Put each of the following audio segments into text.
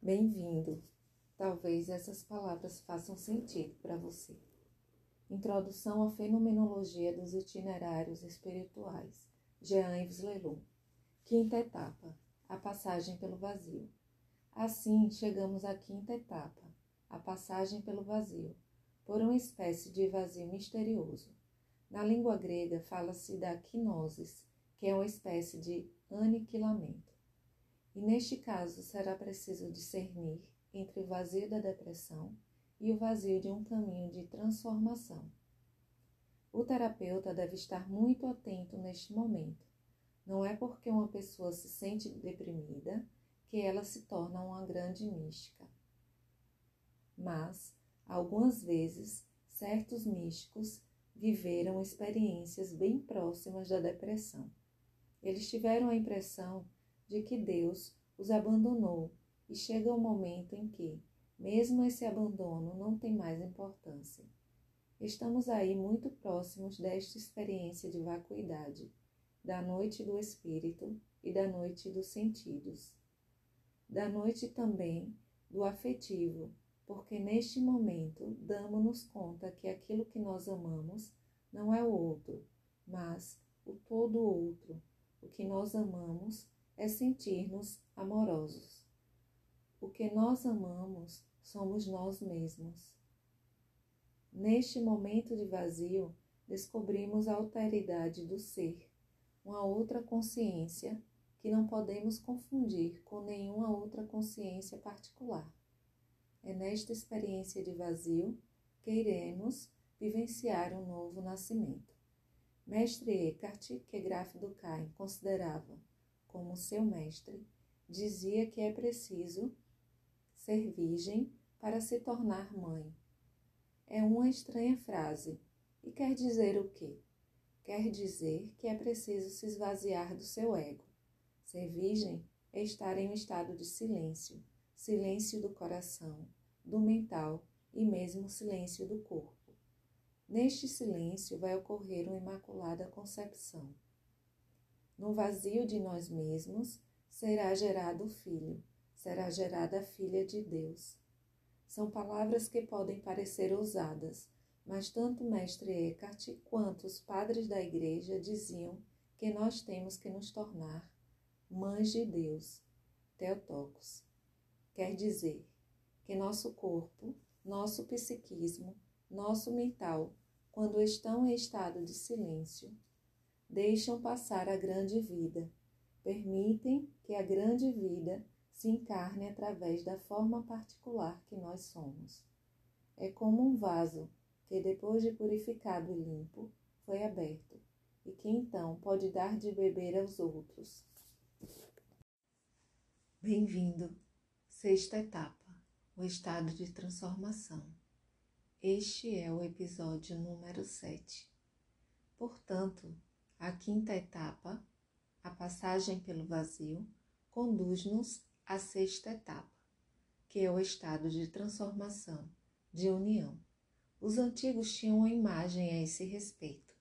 Bem-vindo. Talvez essas palavras façam sentido para você. Introdução à Fenomenologia dos Itinerários Espirituais, Jean-Yves Leloup. Quinta etapa, a passagem pelo vazio. Assim, chegamos à quinta etapa, a passagem pelo vazio, por uma espécie de vazio misterioso. Na língua grega fala-se da quinosis, que é uma espécie de aniquilamento. E neste caso será preciso discernir entre o vazio da depressão e o vazio de um caminho de transformação. O terapeuta deve estar muito atento neste momento. Não é porque uma pessoa se sente deprimida que ela se torna uma grande mística. Mas, algumas vezes, certos místicos viveram experiências bem próximas da depressão. Eles tiveram a impressão de que Deus os abandonou e chega o momento em que, mesmo esse abandono não tem mais importância. Estamos aí muito próximos desta experiência de vacuidade, da noite do espírito e da noite dos sentidos. Da noite também do afetivo, porque neste momento damos-nos conta que aquilo que nós amamos não é o outro, mas o todo outro. O que nós amamos é sentir-nos amorosos. O que nós amamos somos nós mesmos. Neste momento de vazio, descobrimos a alteridade do ser, uma outra consciência que não podemos confundir com nenhuma outra consciência particular. É nesta experiência de vazio que iremos vivenciar um novo nascimento. Mestre Eckhart, que Graf Durkheim considerava como seu mestre, dizia que é preciso ser virgem para se tornar mãe. É uma estranha frase e quer dizer o quê? Quer dizer que é preciso se esvaziar do seu ego. Ser virgem é estar em um estado de silêncio, silêncio do coração, do mental e mesmo silêncio do corpo. Neste silêncio vai ocorrer uma imaculada concepção. No vazio de nós mesmos será gerado o Filho, será gerada a Filha de Deus. São palavras que podem parecer ousadas, mas tanto mestre Eckhart quanto os padres da igreja diziam que nós temos que nos tornar mães de Deus, Teotocos. Quer dizer que nosso corpo, nosso psiquismo, nosso mental, quando estão em estado de silêncio, deixam passar a grande vida, permitem que a grande vida se encarne através da forma particular que nós somos. É como um vaso que, depois de purificado e limpo, foi aberto e que então pode dar de beber aos outros. Bem-vindo, sexta etapa, o estado de transformação. Este é o episódio número 7. Portanto, a quinta etapa, a passagem pelo vazio, conduz-nos à sexta etapa, que é o estado de transformação, de união. Os antigos tinham uma imagem a esse respeito.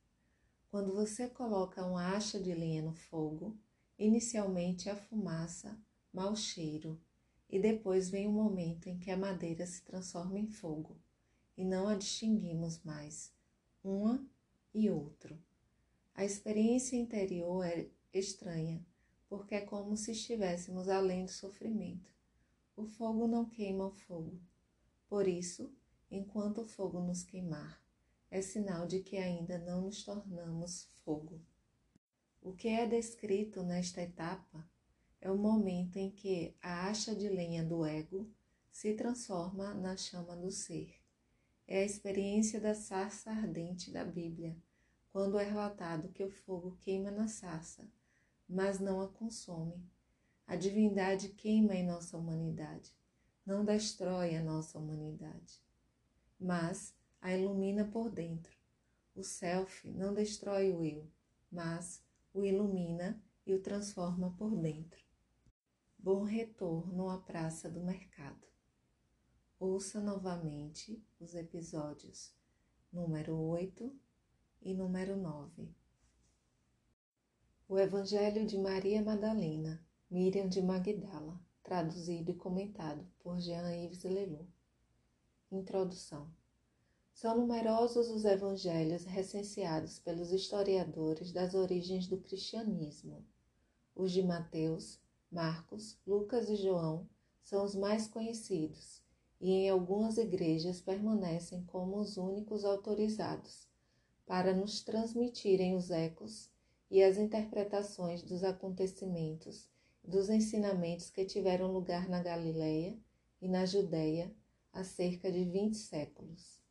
Quando você coloca uma acha de lenha no fogo, inicialmente a fumaça, mau cheiro, e depois vem o momento em que a madeira se transforma em fogo e não a distinguimos mais, uma e outro. A experiência interior é estranha, porque é como se estivéssemos além do sofrimento. O fogo não queima o fogo. Por isso, enquanto o fogo nos queimar, é sinal de que ainda não nos tornamos fogo. O que é descrito nesta etapa é o momento em que a acha de lenha do ego se transforma na chama do ser. É a experiência da sarça ardente da Bíblia quando é relatado que o fogo queima na sarça, mas não a consome. A divindade queima em nossa humanidade, não destrói a nossa humanidade, mas a ilumina por dentro. O self não destrói o eu, mas o ilumina e o transforma por dentro. Bom retorno à Praça do Mercado. Ouça novamente os episódios número 8 e número 9. O Evangelho de Maria Madalena, Miriam de Magdala, traduzido e comentado por Jean-Yves Leloup. Introdução São numerosos os evangelhos recenseados pelos historiadores das origens do cristianismo. Os de Mateus, Marcos, Lucas e João são os mais conhecidos e em algumas igrejas permanecem como os únicos autorizados para nos transmitirem os ecos e as interpretações dos acontecimentos dos ensinamentos que tiveram lugar na Galileia e na Judéia há cerca de 20 séculos.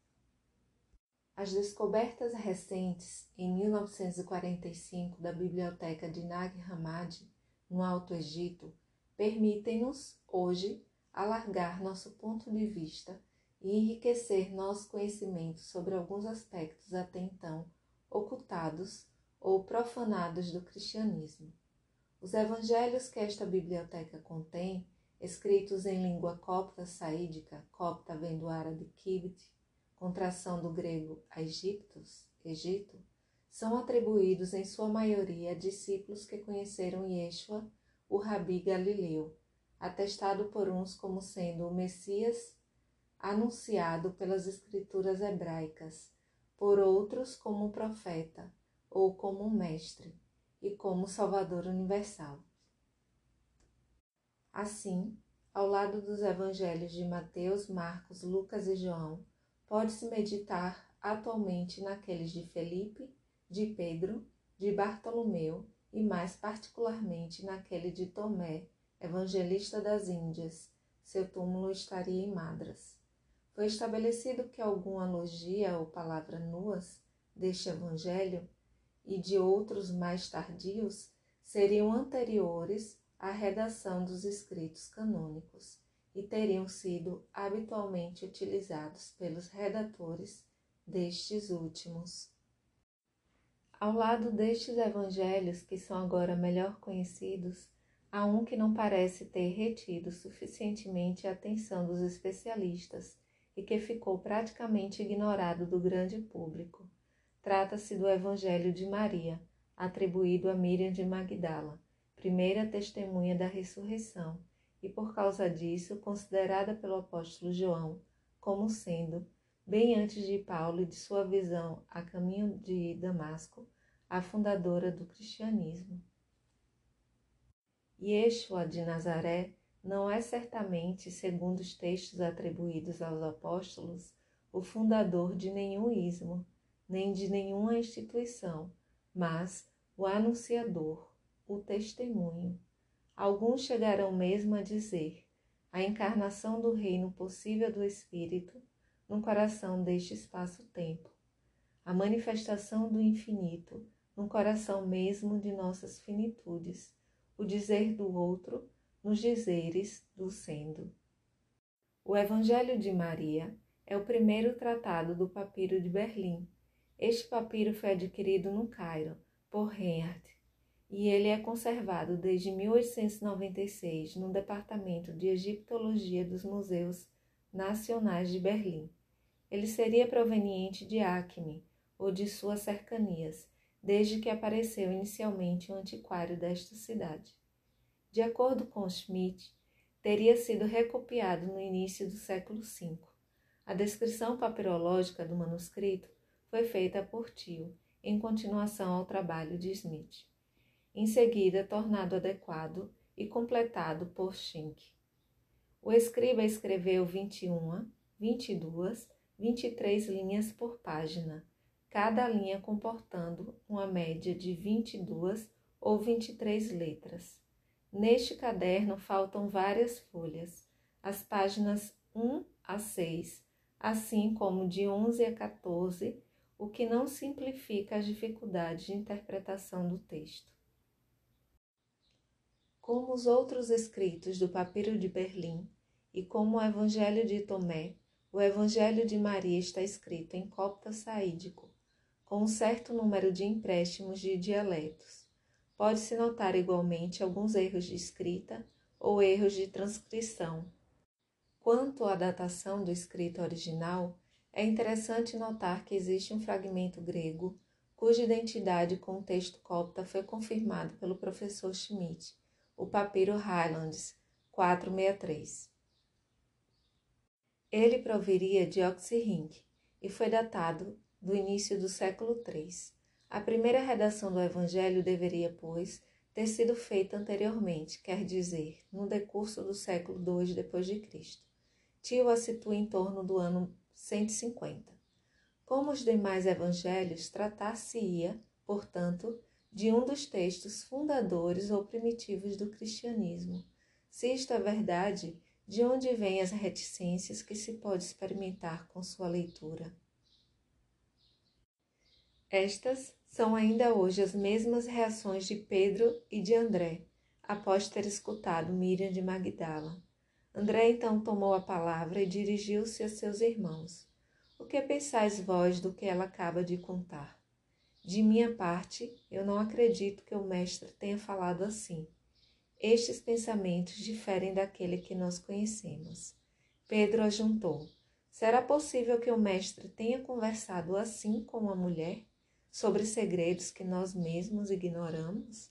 As descobertas recentes em 1945 da Biblioteca de Nag Hammadi, no Alto Egito, permitem-nos, hoje, alargar nosso ponto de vista e enriquecer nosso conhecimento sobre alguns aspectos até então ocultados ou profanados do cristianismo. Os evangelhos que esta biblioteca contém, escritos em língua copta saídica, copta vem do árabe contração do grego Egiptus, Egito, são atribuídos em sua maioria a discípulos que conheceram Yeshua, o rabi Galileu, atestado por uns como sendo o Messias anunciado pelas escrituras hebraicas, por outros como profeta ou como mestre e como Salvador universal. Assim, ao lado dos evangelhos de Mateus, Marcos, Lucas e João, pode-se meditar atualmente naqueles de Felipe, de Pedro, de Bartolomeu e mais particularmente naquele de Tomé, evangelista das Índias. Seu túmulo estaria em Madras. Foi estabelecido que alguma logia ou palavra nuas deste evangelho e de outros mais tardios seriam anteriores à redação dos escritos canônicos e teriam sido habitualmente utilizados pelos redatores destes últimos. Ao lado destes evangelhos, que são agora melhor conhecidos, há um que não parece ter retido suficientemente a atenção dos especialistas e que ficou praticamente ignorado do grande público. Trata-se do Evangelho de Maria, atribuído a Miriam de Magdala, primeira testemunha da ressurreição, e por causa disso considerada pelo apóstolo João como sendo, bem antes de Paulo e de sua visão a caminho de Damasco, a fundadora do cristianismo. Yeshua de Nazaré não é certamente, segundo os textos atribuídos aos apóstolos, o fundador de nenhum ismo, nem de nenhuma instituição, mas o anunciador, o testemunho. Alguns chegarão mesmo a dizer a encarnação do reino possível do Espírito no coração deste espaço-tempo, a manifestação do infinito no coração mesmo de nossas finitudes, o dizer do outro nos dizeres do sendo. O Evangelho de Maria é o primeiro tratado do Papiro de Berlim, este papiro foi adquirido no Cairo por Reinhardt e ele é conservado desde 1896 no Departamento de Egiptologia dos Museus Nacionais de Berlim. Ele seria proveniente de Acme ou de suas cercanias, desde que apareceu inicialmente o um antiquário desta cidade. De acordo com Schmidt, teria sido recopiado no início do século V. A descrição papirológica do manuscrito foi feita por Tio, em continuação ao trabalho de Smith. Em seguida, tornado adequado e completado por Schenck. O escriba escreveu 21, 22, 23 linhas por página, cada linha comportando uma média de 22 ou 23 letras. Neste caderno faltam várias folhas, as páginas 1 a 6, assim como de 11 a 14 o que não simplifica as dificuldades de interpretação do texto. Como os outros escritos do Papiro de Berlim e como o Evangelho de Tomé, o Evangelho de Maria está escrito em copta saídico, com um certo número de empréstimos de dialetos. Pode-se notar igualmente alguns erros de escrita ou erros de transcrição. Quanto à datação do escrito original, é interessante notar que existe um fragmento grego cuja identidade com o texto copta foi confirmado pelo professor Schmidt, o papiro Highlands, 463. Ele proviria de Oxirrinc e foi datado do início do século III. A primeira redação do Evangelho deveria, pois, ter sido feita anteriormente, quer dizer, no decurso do século II Cristo. Tio a situa em torno do ano 150. Como os demais evangelhos, tratar-se-ia, portanto, de um dos textos fundadores ou primitivos do cristianismo. Se isto é verdade, de onde vêm as reticências que se pode experimentar com sua leitura? Estas são ainda hoje as mesmas reações de Pedro e de André, após ter escutado Miriam de Magdala. André então tomou a palavra e dirigiu-se a seus irmãos. O que pensais vós do que ela acaba de contar? De minha parte, eu não acredito que o Mestre tenha falado assim. Estes pensamentos diferem daquele que nós conhecemos. Pedro ajuntou: Será possível que o Mestre tenha conversado assim com a mulher, sobre segredos que nós mesmos ignoramos?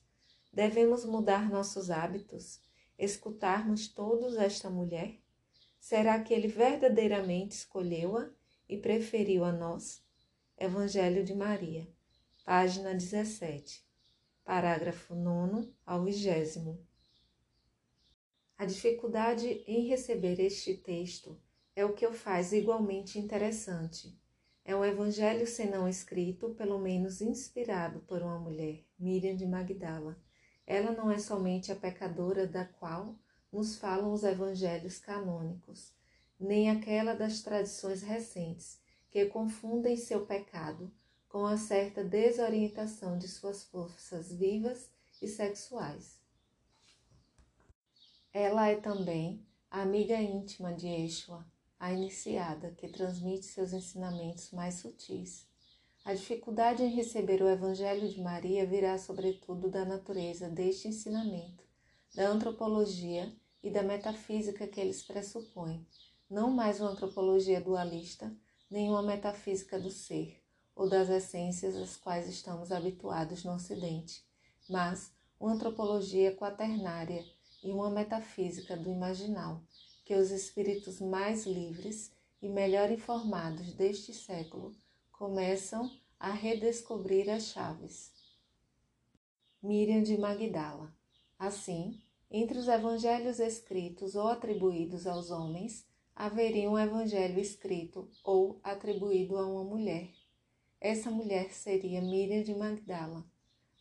Devemos mudar nossos hábitos, escutarmos todos esta mulher? Será que ele verdadeiramente escolheu-a e preferiu a nós? Evangelho de Maria, página 17, parágrafo 9 ao 20. A dificuldade em receber este texto é o que o faz igualmente interessante. É um evangelho senão escrito, pelo menos inspirado por uma mulher, Miriam de Magdala. Ela não é somente a pecadora da qual nos falam os evangelhos canônicos, nem aquela das tradições recentes, que confundem seu pecado com a certa desorientação de suas forças vivas e sexuais. Ela é também amiga íntima de Yeshua, a iniciada que transmite seus ensinamentos mais sutis. A dificuldade em receber o Evangelho de Maria virá, sobretudo, da natureza deste ensinamento, da antropologia e da metafísica que eles pressupõem, não mais uma antropologia dualista, nem uma metafísica do ser ou das essências às quais estamos habituados no Ocidente, mas uma antropologia quaternária e uma metafísica do imaginal, que os espíritos mais livres e melhor informados deste século começam a redescobrir as chaves. Miriam de Magdala. Assim, entre os evangelhos escritos ou atribuídos aos homens, haveria um evangelho escrito ou atribuído a uma mulher. Essa mulher seria Miriam de Magdala,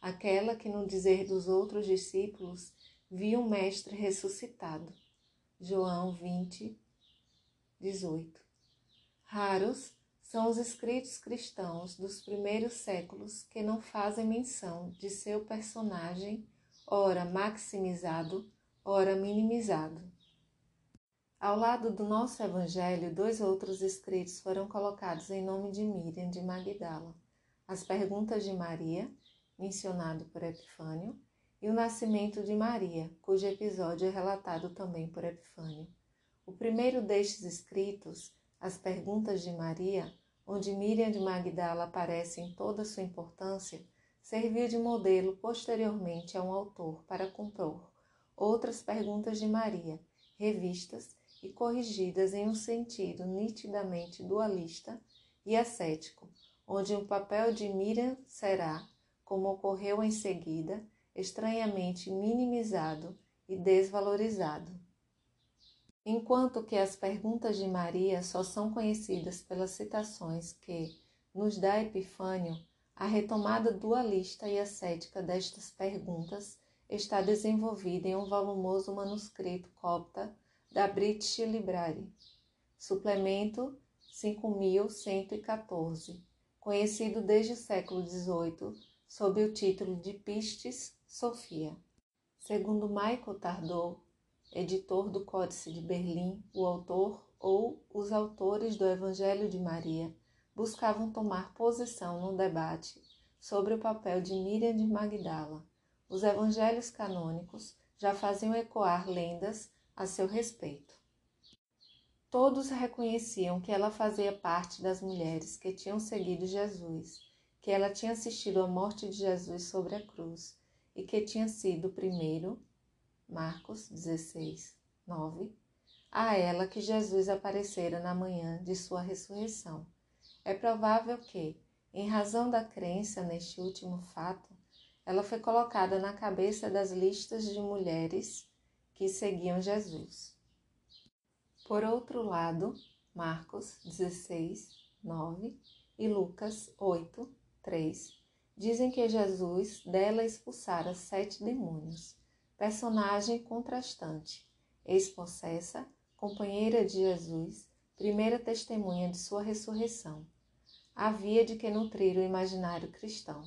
aquela que, no dizer dos outros discípulos, viu o Mestre ressuscitado. João 20, 18. Raros são os escritos cristãos dos primeiros séculos que não fazem menção de seu personagem, ora maximizado, ora minimizado. Ao lado do nosso Evangelho, dois outros escritos foram colocados em nome de Miriam de Magdala: As Perguntas de Maria, mencionado por Epifânio, e o Nascimento de Maria, cujo episódio é relatado também por Epifânio. O primeiro destes escritos, As Perguntas de Maria, onde Miriam de Magdala aparece em toda sua importância, serviu de modelo posteriormente a um autor para compor outras perguntas de Maria, revistas e corrigidas em um sentido nitidamente dualista e ascético, onde o papel de Miriam será, como ocorreu em seguida, estranhamente minimizado e desvalorizado. Enquanto que as perguntas de Maria só são conhecidas pelas citações que nos dá Epifânio, a retomada dualista e ascética destas perguntas está desenvolvida em um volumoso manuscrito copta da British Library, suplemento 5114, conhecido desde o século XVIII sob o título de Pistis Sophia. Segundo Michael Tardot, editor do Códice de Berlim, o autor ou os autores do Evangelho de Maria buscavam tomar posição no debate sobre o papel de Miriam de Magdala. Os evangelhos canônicos já faziam ecoar lendas a seu respeito. Todos reconheciam que ela fazia parte das mulheres que tinham seguido Jesus, que ela tinha assistido à morte de Jesus sobre a cruz e que tinha sido primeiro, Marcos 16, 9, a ela que Jesus aparecera na manhã de sua ressurreição. É provável que, em razão da crença neste último fato, ela foi colocada na cabeça das listas de mulheres que seguiam Jesus. Por outro lado, Marcos 16, 9 e Lucas 8, 3 dizem que Jesus dela expulsara sete demônios, personagem contrastante, ex-possessa, companheira de Jesus, primeira testemunha de sua ressurreição. Havia de que nutrir o imaginário cristão.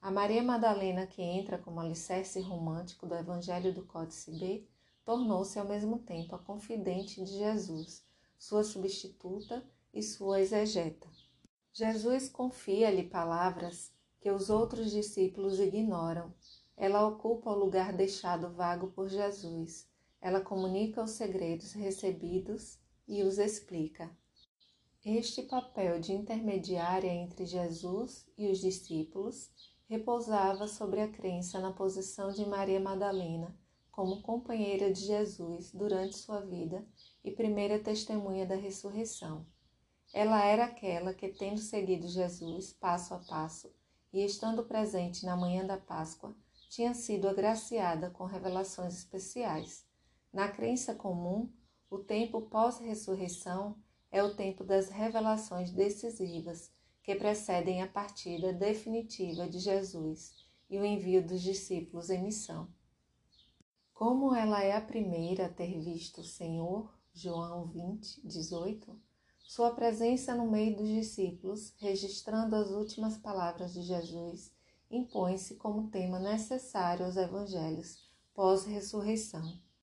A Maria Madalena, que entra como alicerce romântico do Evangelho do Códice B, tornou-se ao mesmo tempo a confidente de Jesus, sua substituta e sua exegeta. Jesus confia-lhe palavras que os outros discípulos ignoram. Ela ocupa o lugar deixado vago por Jesus. Ela comunica os segredos recebidos e os explica. Este papel de intermediária entre Jesus e os discípulos repousava sobre a crença na posição de Maria Madalena como companheira de Jesus durante sua vida e primeira testemunha da ressurreição. Ela era aquela que, tendo seguido Jesus passo a passo e estando presente na manhã da Páscoa, tinha sido agraciada com revelações especiais. Na crença comum, o tempo pós-ressurreição é o tempo das revelações decisivas que precedem a partida definitiva de Jesus e o envio dos discípulos em missão. Como ela é a primeira a ter visto o Senhor, João 20, 18, sua presença no meio dos discípulos, registrando as últimas palavras de Jesus, impõe-se como tema necessário aos evangelhos pós-ressurreição.